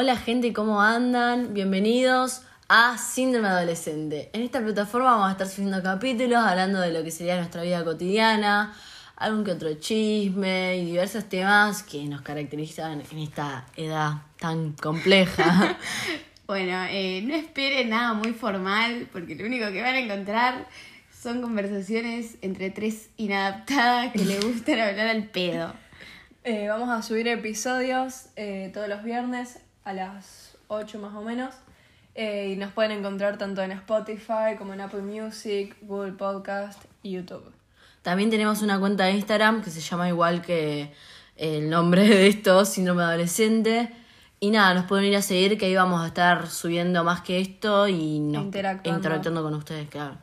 Hola gente, ¿cómo andan? Bienvenidos a Síndrome Adolescente. En esta plataforma vamos a estar subiendo capítulos hablando de lo que sería nuestra vida cotidiana, algún que otro chisme y diversos temas que nos caracterizan en esta edad tan compleja. Bueno, eh, no esperen nada muy formal, porque lo único que van a encontrar son conversaciones entre tres inadaptadas que le gustan hablar al pedo. Eh, vamos a subir episodios eh, todos los viernes a las 8 más o menos. Eh, y nos pueden encontrar tanto en Spotify como en Apple Music, Google Podcast y YouTube. También tenemos una cuenta de Instagram que se llama igual que el nombre de esto, Síndrome Adolescente. Y nada, nos pueden ir a seguir que ahí vamos a estar subiendo más que esto y nos- Interactuando. interactuando con ustedes, claro.